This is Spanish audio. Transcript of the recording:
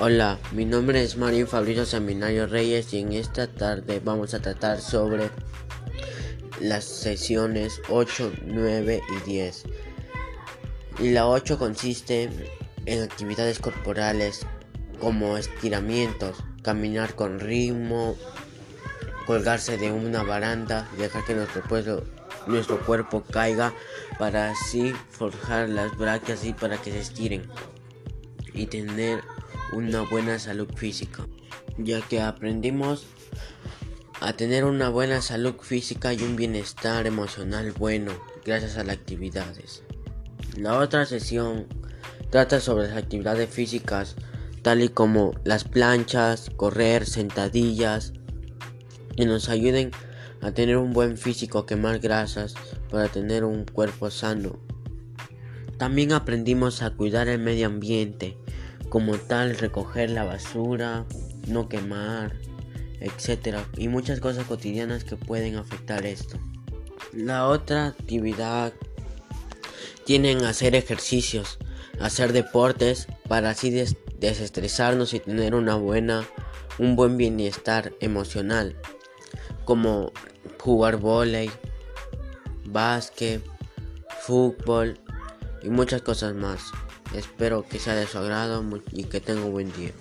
Hola, mi nombre es Mario Fabricio Seminario Reyes y en esta tarde vamos a tratar sobre las sesiones 8, 9 y 10. Y la 8 consiste en actividades corporales como estiramientos, caminar con ritmo, colgarse de una baranda, dejar que nuestro, nuestro cuerpo caiga para así forjar las brácteas y para que se estiren y tener una buena salud física, ya que aprendimos a tener una buena salud física y un bienestar emocional bueno gracias a las actividades. La otra sesión trata sobre las actividades físicas, tal y como las planchas, correr, sentadillas, que nos ayuden a tener un buen físico, quemar grasas para tener un cuerpo sano. También aprendimos a cuidar el medio ambiente, como tal recoger la basura, no quemar, etc. Y muchas cosas cotidianas que pueden afectar esto. La otra actividad tienen hacer ejercicios, hacer deportes para así desestresarnos y tener una buena, un buen bienestar emocional, como jugar volei, básquet, fútbol y muchas cosas más. Espero que sea de su agrado y que tenga un buen día.